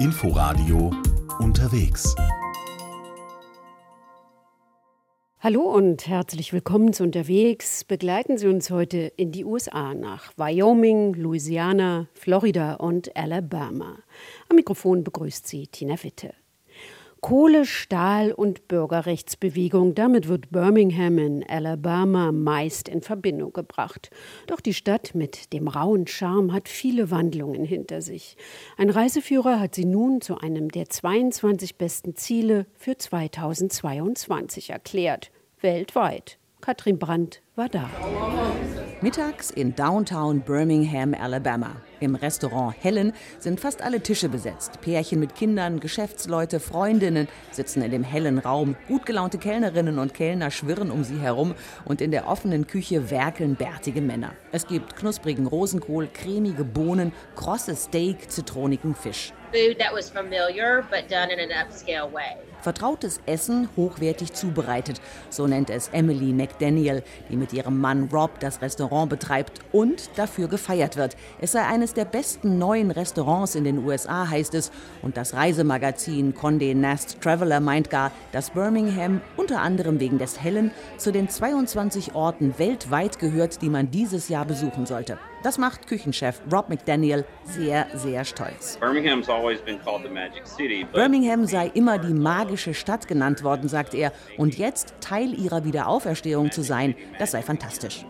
Inforadio unterwegs. Hallo und herzlich willkommen zu Unterwegs. Begleiten Sie uns heute in die USA nach Wyoming, Louisiana, Florida und Alabama. Am Mikrofon begrüßt Sie Tina Witte. Kohle, Stahl und Bürgerrechtsbewegung. Damit wird Birmingham in Alabama meist in Verbindung gebracht. Doch die Stadt mit dem rauen Charme hat viele Wandlungen hinter sich. Ein Reiseführer hat sie nun zu einem der 22 besten Ziele für 2022 erklärt. Weltweit. Katrin Brandt war da. Mittags in Downtown Birmingham, Alabama. Im Restaurant Helen sind fast alle Tische besetzt. Pärchen mit Kindern, Geschäftsleute, Freundinnen sitzen in dem hellen Raum. Gut gelaunte Kellnerinnen und Kellner schwirren um sie herum und in der offenen Küche werkeln bärtige Männer. Es gibt knusprigen Rosenkohl, cremige Bohnen, krosses Steak, zitronigen Fisch. Food that was familiar but done in an upscale way. Vertrautes Essen hochwertig zubereitet, so nennt es Emily McDaniel, die mit ihrem Mann Rob das Restaurant betreibt und dafür gefeiert wird. Es sei eines der besten neuen Restaurants in den USA, heißt es. Und das Reisemagazin Condé Nast Traveler meint gar, dass Birmingham unter anderem wegen des Hellen zu den 22 Orten weltweit gehört, die man dieses Jahr besuchen sollte. Das macht Küchenchef Rob McDaniel sehr, sehr stolz. Birmingham sei immer die magische Stadt genannt worden, sagt er. Und jetzt Teil ihrer Wiederauferstehung zu sein, das sei fantastisch.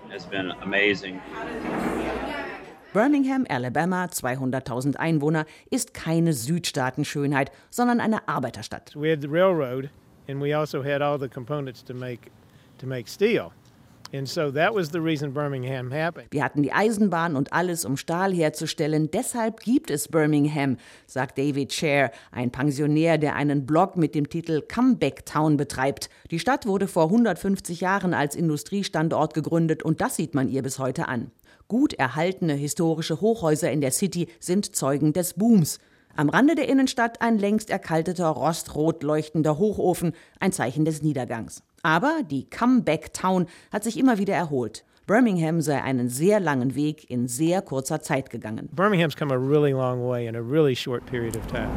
Birmingham, Alabama, 200.000 Einwohner, ist keine Südstaatenschönheit, sondern eine Arbeiterstadt. We had the railroad and we also had all the components to make to make steel. Wir hatten die Eisenbahn und alles, um Stahl herzustellen. Deshalb gibt es Birmingham, sagt David Scher, ein Pensionär, der einen Blog mit dem Titel Comeback Town betreibt. Die Stadt wurde vor 150 Jahren als Industriestandort gegründet und das sieht man ihr bis heute an. Gut erhaltene historische Hochhäuser in der City sind Zeugen des Booms. Am Rande der Innenstadt ein längst erkalteter, rostrot leuchtender Hochofen, ein Zeichen des Niedergangs. Aber die Comeback Town hat sich immer wieder erholt. Birmingham sei einen sehr langen Weg in sehr kurzer Zeit gegangen. Birmingham's come a really long way in a really short period of time.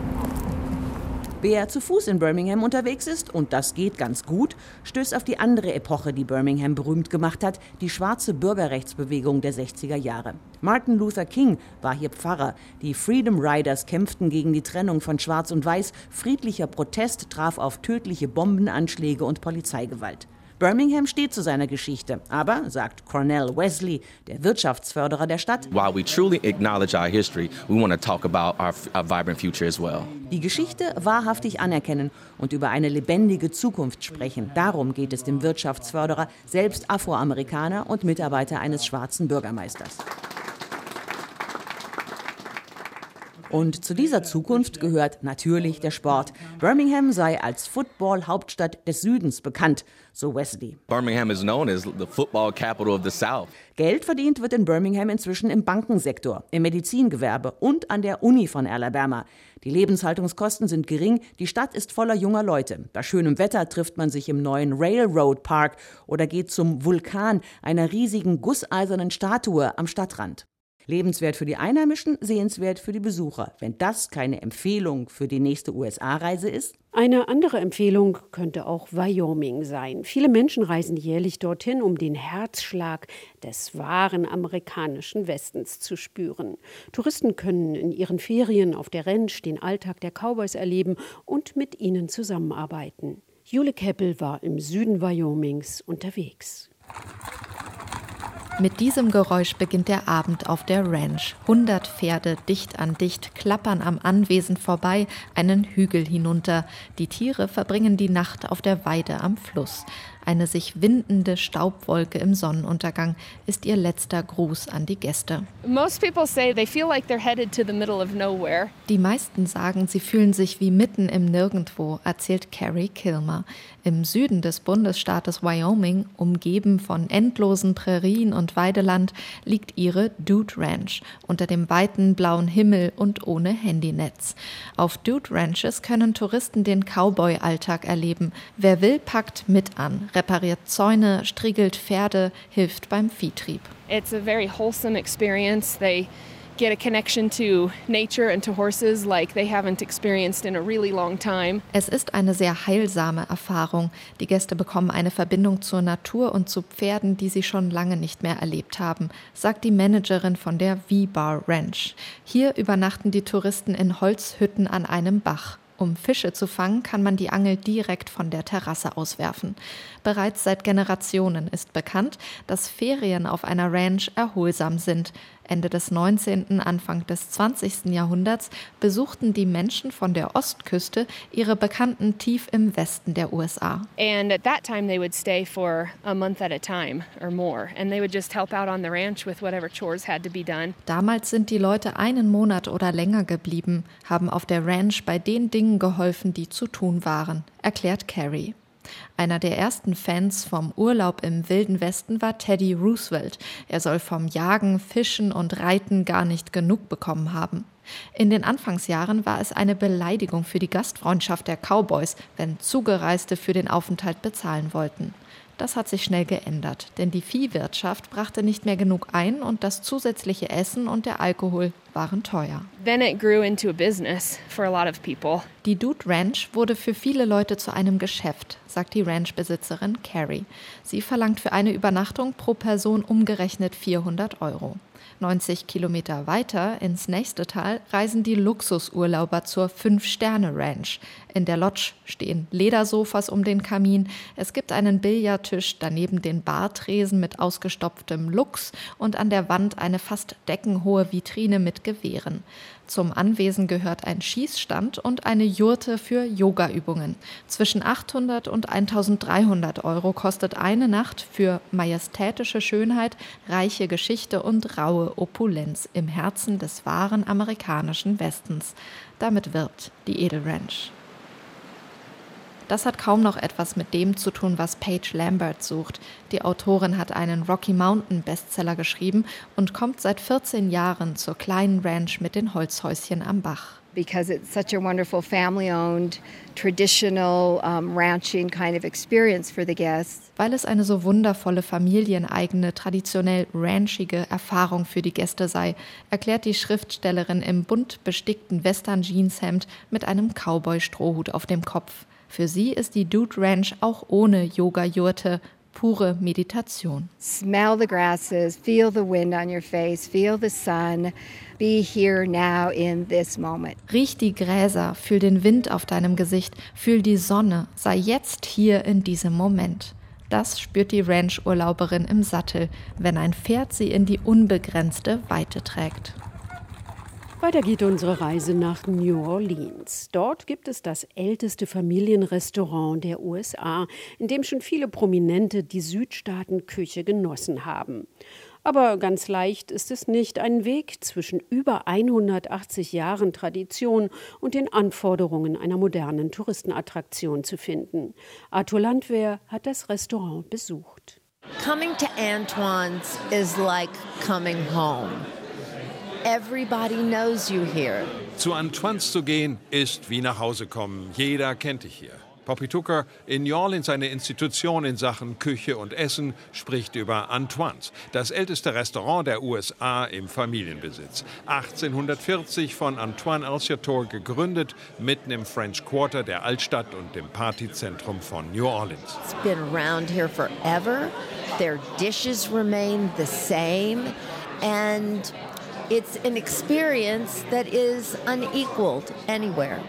Wer zu Fuß in Birmingham unterwegs ist, und das geht ganz gut, stößt auf die andere Epoche, die Birmingham berühmt gemacht hat, die schwarze Bürgerrechtsbewegung der 60er Jahre. Martin Luther King war hier Pfarrer. Die Freedom Riders kämpften gegen die Trennung von Schwarz und Weiß. Friedlicher Protest traf auf tödliche Bombenanschläge und Polizeigewalt. Birmingham steht zu seiner Geschichte, aber, sagt Cornell Wesley, der Wirtschaftsförderer der Stadt, While we truly acknowledge our history, we want to talk about our, our vibrant future as well. Die Geschichte wahrhaftig anerkennen und über eine lebendige Zukunft sprechen. Darum geht es dem Wirtschaftsförderer, selbst Afroamerikaner und Mitarbeiter eines schwarzen Bürgermeisters. Und zu dieser Zukunft gehört natürlich der Sport. Birmingham sei als Football-Hauptstadt des Südens bekannt, so Wesley. Birmingham is known as the football capital of the South. Geld verdient wird in Birmingham inzwischen im Bankensektor, im Medizingewerbe und an der Uni von Alabama. Die Lebenshaltungskosten sind gering, die Stadt ist voller junger Leute. Bei schönem Wetter trifft man sich im neuen Railroad Park oder geht zum Vulkan, einer riesigen gusseisernen Statue am Stadtrand. Lebenswert für die Einheimischen, sehenswert für die Besucher. Wenn das keine Empfehlung für die nächste USA-Reise ist? Eine andere Empfehlung könnte auch Wyoming sein. Viele Menschen reisen jährlich dorthin, um den Herzschlag des wahren amerikanischen Westens zu spüren. Touristen können in ihren Ferien auf der Ranch den Alltag der Cowboys erleben und mit ihnen zusammenarbeiten. Jule Keppel war im Süden Wyomings unterwegs. Mit diesem Geräusch beginnt der Abend auf der Ranch. Hundert Pferde dicht an dicht klappern am Anwesen vorbei, einen Hügel hinunter. Die Tiere verbringen die Nacht auf der Weide am Fluss. Eine sich windende Staubwolke im Sonnenuntergang ist ihr letzter Gruß an die Gäste. Die meisten sagen, sie fühlen sich wie mitten im Nirgendwo, erzählt Carrie Kilmer. Im Süden des Bundesstaates Wyoming, umgeben von endlosen Prärien und Weideland, liegt ihre Dude Ranch unter dem weiten blauen Himmel und ohne Handynetz. Auf Dude Ranches können Touristen den Cowboy-Alltag erleben. Wer will, packt mit an, repariert Zäune, striegelt Pferde, hilft beim Viehtrieb. It's a very wholesome experience. They get a connection to nature and to horses like they haven't experienced in a really long time. Es ist eine sehr heilsame Erfahrung. Die Gäste bekommen eine Verbindung zur Natur und zu Pferden, die sie schon lange nicht mehr erlebt haben, sagt die Managerin von der V-Bar Ranch. Hier übernachten die Touristen in Holzhütten an einem Bach. Um Fische zu fangen, kann man die Angel direkt von der Terrasse auswerfen. Bereits seit Generationen ist bekannt, dass Ferien auf einer Ranch erholsam sind. Ende des 19., Anfang des 20. Jahrhunderts besuchten die Menschen von der Ostküste ihre Bekannten tief im Westen der USA. And at that time they would stay for a month at a time or more and they would just help out on the ranch with whatever chores had to be done. Damals sind die Leute einen Monat oder länger geblieben, haben auf der Ranch bei den Dingen geholfen, die zu tun waren, erklärt Carrie. Einer der ersten Fans vom Urlaub im Wilden Westen war Teddy Roosevelt. Er soll vom Jagen, Fischen und Reiten gar nicht genug bekommen haben. In den Anfangsjahren war es eine Beleidigung für die Gastfreundschaft der Cowboys, wenn Zugereiste für den Aufenthalt bezahlen wollten. Das hat sich schnell geändert, denn die Viehwirtschaft brachte nicht mehr genug ein und das zusätzliche Essen und der Alkohol waren teuer. Then it grew into a business for a lot of people. Die Dude Ranch wurde für viele Leute zu einem Geschäft, sagt die Ranchbesitzerin Carrie. Sie verlangt für eine Übernachtung pro Person umgerechnet 400 Euro. 90 Kilometer weiter ins nächste Tal reisen die Luxusurlauber zur Fünf-Sterne-Ranch. In der Lodge stehen Ledersofas um den Kamin. Es gibt einen Billardtisch, daneben den Bartresen mit ausgestopftem Lux und an der Wand eine fast deckenhohe Vitrine mit Gewehren. Zum Anwesen gehört ein Schießstand und eine Jurte für Yogaübungen. Zwischen 800 und 1300 Euro kostet eine Nacht für majestätische Schönheit, reiche Geschichte und raue Opulenz im Herzen des wahren amerikanischen Westens. Damit wirbt die Edelranch. Das hat kaum noch etwas mit dem zu tun, was Paige Lambert sucht. Die Autorin hat einen Rocky Mountain Bestseller geschrieben und kommt seit 14 Jahren zur kleinen Ranch mit den Holzhäuschen am Bach. Because it's such a wonderful family owned, traditional um, ranching kind of experience for the guests. Weil es eine so wundervolle familieneigene, traditionell ranchige Erfahrung für die Gäste sei, erklärt die Schriftstellerin im bunt bestickten Western-Jeanshemd mit einem Cowboy-Strohhut auf dem Kopf. Für sie ist die Dude Ranch auch ohne Yoga-Jurte pure Meditation. Smell the grasses, feel the wind on your face, feel the sun. Be here now in this moment. Riech die Gräser, fühl den Wind auf deinem Gesicht, fühl die Sonne, sei jetzt hier in diesem Moment. Das spürt die Ranch-Urlauberin im Sattel, wenn ein Pferd sie in die unbegrenzte Weite trägt. Weiter geht unsere Reise nach New Orleans. Dort gibt es das älteste Familienrestaurant der USA, in dem schon viele Prominente die Südstaatenküche genossen haben. Aber ganz leicht ist es nicht, einen Weg zwischen über 180 Jahren Tradition und den Anforderungen einer modernen Touristenattraktion zu finden. Arthur Landwehr hat das Restaurant besucht. Coming to Antoine's is like coming home. Everybody knows you here. Zu Antoine's zu gehen ist wie nach Hause kommen. Jeder kennt dich hier. Poppy Tucker, in New Orleans eine Institution in Sachen Küche und Essen, spricht über Antoine's, das älteste Restaurant der USA im Familienbesitz. 1840 von Antoine Alciator gegründet, mitten im French Quarter der Altstadt und dem Partyzentrum von New Orleans. It's been around here forever. Their dishes remain the same and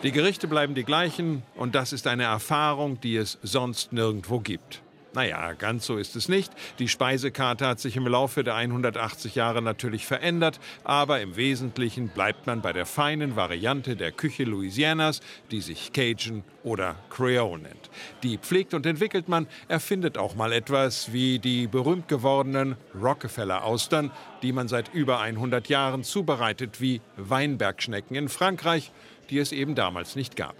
Die Gerichte bleiben die gleichen und das ist eine Erfahrung, die es sonst nirgendwo gibt. Naja, ganz so ist es nicht. Die Speisekarte hat sich im Laufe der 180 Jahre natürlich verändert, aber im Wesentlichen bleibt man bei der feinen Variante der Küche Louisianas, die sich Cajun oder Creole nennt. Die pflegt und entwickelt man, erfindet auch mal etwas wie die berühmt gewordenen Rockefeller-Austern, die man seit über 100 Jahren zubereitet wie Weinbergschnecken in Frankreich, die es eben damals nicht gab.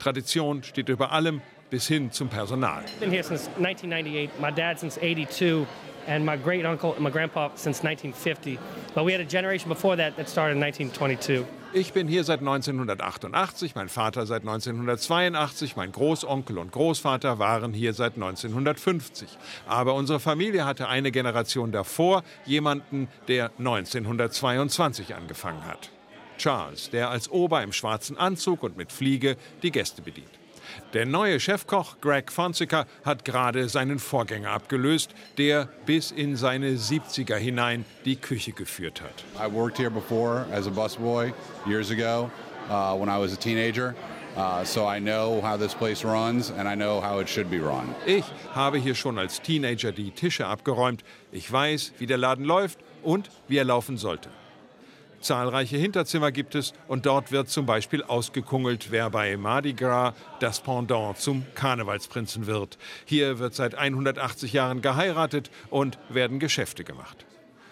Tradition steht über allem bis hin zum Personal. Been here since 1998. My dad since 82. and my great uncle and my grandpa since 1950. But we had a generation before that that started in 1922. Ich bin hier seit 1988, mein Vater seit 1982, mein Großonkel und Großvater waren hier seit 1950. Aber unsere Familie hatte eine Generation davor jemanden, der 1922 angefangen hat. Charles, der als Ober im schwarzen Anzug und mit Fliege die Gäste bedient. Der neue Chefkoch Greg Fonseca hat gerade seinen Vorgänger abgelöst, der bis in seine 70er hinein die Küche geführt hat. I worked here before as a busboy years ago uh, when I was a teenager. Uh, so I know how this place runs and I know how it should be run. Ich habe hier schon als Teenager die Tische abgeräumt. Ich weiß, wie der Laden läuft und wie er laufen sollte. Zahlreiche Hinterzimmer gibt es und dort wird zum Beispiel ausgekungelt, wer bei Mardi Gras das Pendant zum Karnevalsprinzen wird. Hier wird seit 180 Jahren geheiratet und werden Geschäfte gemacht.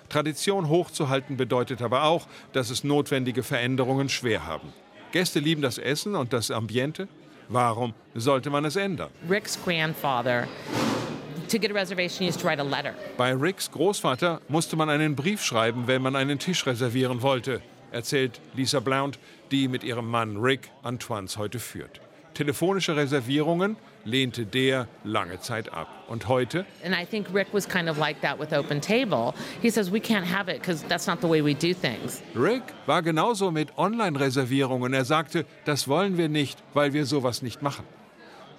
Tradition hochzuhalten bedeutet aber auch, dass es notwendige Veränderungen schwer haben. Gäste lieben das Essen und das Ambiente. Warum sollte man es ändern? Rick's grandfather to get a reservation, you used to write a letter. Bei Ricks Großvater musste man einen Brief schreiben, wenn man einen Tisch reservieren wollte, erzählt Lisa Blount, die mit ihrem Mann Rick Antoines heute führt. Telefonische Reservierungen lehnte der lange Zeit ab. Und heute? And I think Rick was kind of like that with Open Table. He says we can't have it because that's not the way we do things. Rick war genauso mit Online-Reservierungen. Er sagte, das wollen wir nicht, weil wir sowas nicht machen.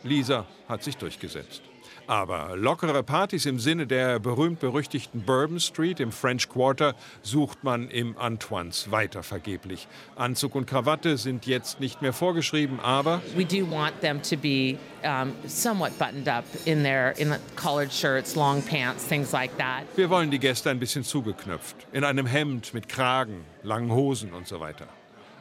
Lisa hat sich durchgesetzt. Aber lockere Partys im Sinne der berühmt-berüchtigten Bourbon Street im French Quarter sucht man im Antoines weiter vergeblich. Anzug und Krawatte sind jetzt nicht mehr vorgeschrieben, aber we do want them to be um, somewhat buttoned up in their in collared shirts, long pants, things like that. Wir wollen die Gäste ein bisschen zugeknöpft, in einem Hemd mit Kragen, langen Hosen und so weiter.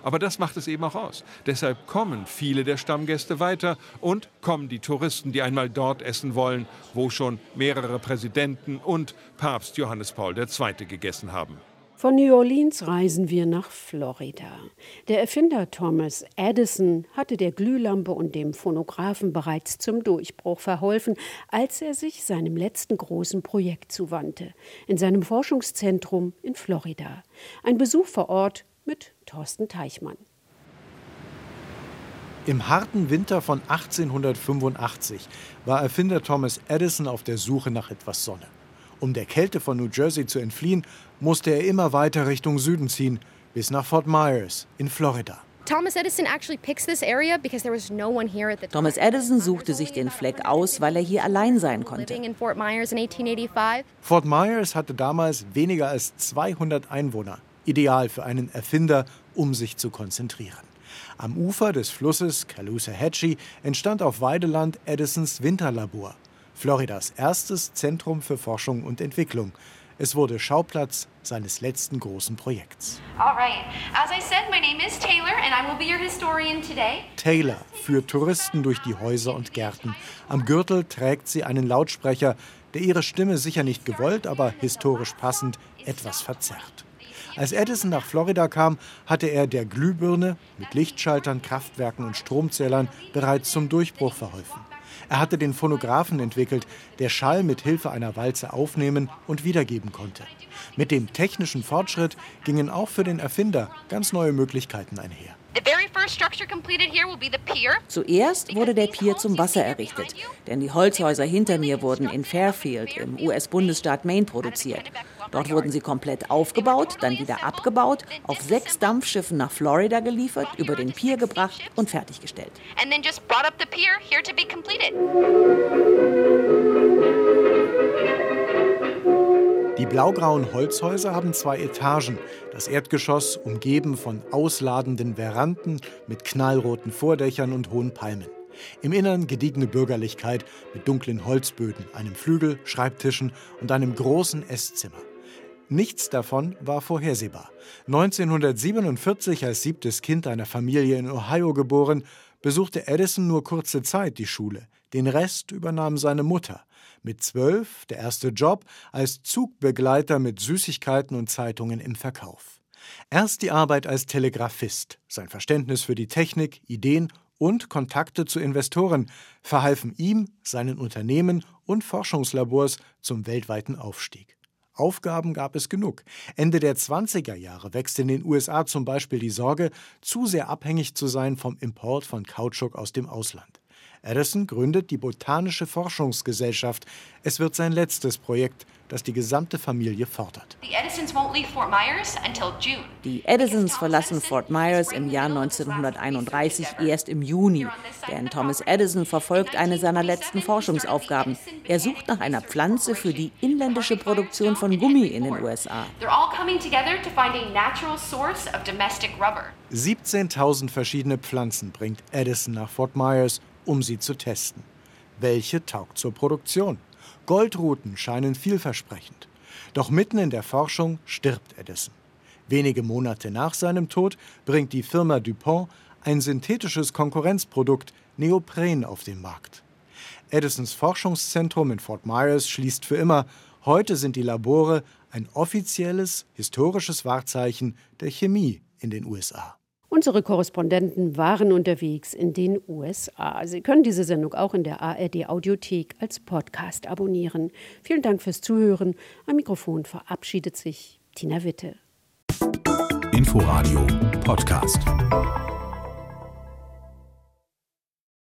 Aber das macht es eben auch aus. Deshalb kommen viele der Stammgäste weiter und kommen die Touristen, die einmal dort essen wollen, wo schon mehrere Präsidenten und Papst Johannes Paul II. gegessen haben. Von New Orleans reisen wir nach Florida. Der Erfinder Thomas Edison hatte der Glühlampe und dem Phonographen bereits zum Durchbruch verholfen, als er sich seinem letzten großen Projekt zuwandte, in seinem Forschungszentrum in Florida. Ein Besuch vor Ort mit Thorsten Teichmann. Im harten Winter von 1885 war Erfinder Thomas Edison auf der Suche nach etwas Sonne. Um der Kälte von New Jersey zu entfliehen, musste er immer weiter Richtung Süden ziehen, bis nach Fort Myers in Florida. Thomas Edison actually picks this area because there was no one here at the Thomas Edison suchte sich den Fleck aus, weil er hier allein sein konnte. living in Fort Myers in 1885. Fort Myers hatte damals weniger als 200 Einwohner, ideal für einen Erfinder, um sich zu konzentrieren. Am Ufer des Flusses Caloosahatchee entstand auf Weideland Edisons Winterlabor, Floridas erstes Zentrum für Forschung und Entwicklung. Es wurde Schauplatz seines letzten großen Projekts. All right. As I said, my name is Taylor and I will be your historian today. Taylor führt Touristen durch die Häuser und Gärten. Am Gürtel trägt sie einen Lautsprecher, der ihre Stimme sicher nicht gewollt, aber historisch passend etwas verzerrt. Als Edison nach Florida kam, hatte er der Glühbirne mit Lichtschaltern, Kraftwerken und Stromzählern bereits zum Durchbruch verholfen. Er hatte den Phonographen entwickelt, der Schall mit Hilfe einer Walze aufnehmen und wiedergeben konnte. Mit dem technischen Fortschritt gingen auch für den Erfinder ganz neue Möglichkeiten einher. The very first structure completed here will be the pier. Zuerst wurde der Pier zum Wasser errichtet, denn die Holzhäuser hinter mir wurden in Fairfield im US-Bundesstaat Maine produziert. Dort wurden sie komplett aufgebaut, dann wieder abgebaut, auf sechs Dampfschiffen nach Florida geliefert, über den Pier gebracht und fertiggestellt. And then just brought up the pier here to be completed. Die blaugrauen Holzhäuser haben zwei Etagen. Das Erdgeschoss umgeben von ausladenden Veranden mit knallroten Vordächern und hohen Palmen. Im Innern gediegene Bürgerlichkeit mit dunklen Holzböden, einem Flügel, Schreibtischen und einem großen Esszimmer. Nichts davon war vorhersehbar. 1947 als siebtes Kind einer Familie in Ohio geboren, besuchte Edison nur kurze Zeit die Schule. Den Rest übernahm seine Mutter. Mit zwölf der erste Job als Zugbegleiter mit Süßigkeiten und Zeitungen im Verkauf. Erst die Arbeit als Telegraphist, sein Verständnis für die Technik, Ideen und Kontakte zu Investoren verhalfen ihm, seinen Unternehmen und Forschungslabors zum weltweiten Aufstieg. Aufgaben gab es genug. Ende der 20er Jahre wächst in den USA zum Beispiel die Sorge, zu sehr abhängig zu sein vom Import von Kautschuk aus dem Ausland. Edison gründet die Botanische Forschungsgesellschaft. Es wird sein letztes Projekt, das die gesamte Familie fordert. The Edisons won't leave Fort Myers until June. Die Edisons verlassen Fort Myers im Jahr 1931 erst im Juni, denn Thomas Edison verfolgt eine seiner letzten Forschungsaufgaben. Er sucht nach einer Pflanze für die inländische Produktion von Gummi in den USA. They're all coming together to find a natural source of domestic rubber. 17.000 verschiedene Pflanzen bringt Edison nach Fort Myers, um sie zu testen. Welche taugt zur Produktion? Goldruten scheinen vielversprechend. Doch mitten in der Forschung stirbt Edison. Wenige Monate nach seinem Tod bringt die Firma DuPont ein synthetisches Konkurrenzprodukt Neopren auf den Markt. Edisons Forschungszentrum in Fort Myers schließt für immer. Heute sind die Labore ein offizielles historisches Wahrzeichen der Chemie in den USA. Unsere Korrespondenten waren unterwegs in den USA. Sie können diese Sendung auch in der ARD Audiothek als Podcast abonnieren. Vielen Dank fürs Zuhören. Am Mikrofon verabschiedet sich Tina Witte. Inforadio Podcast.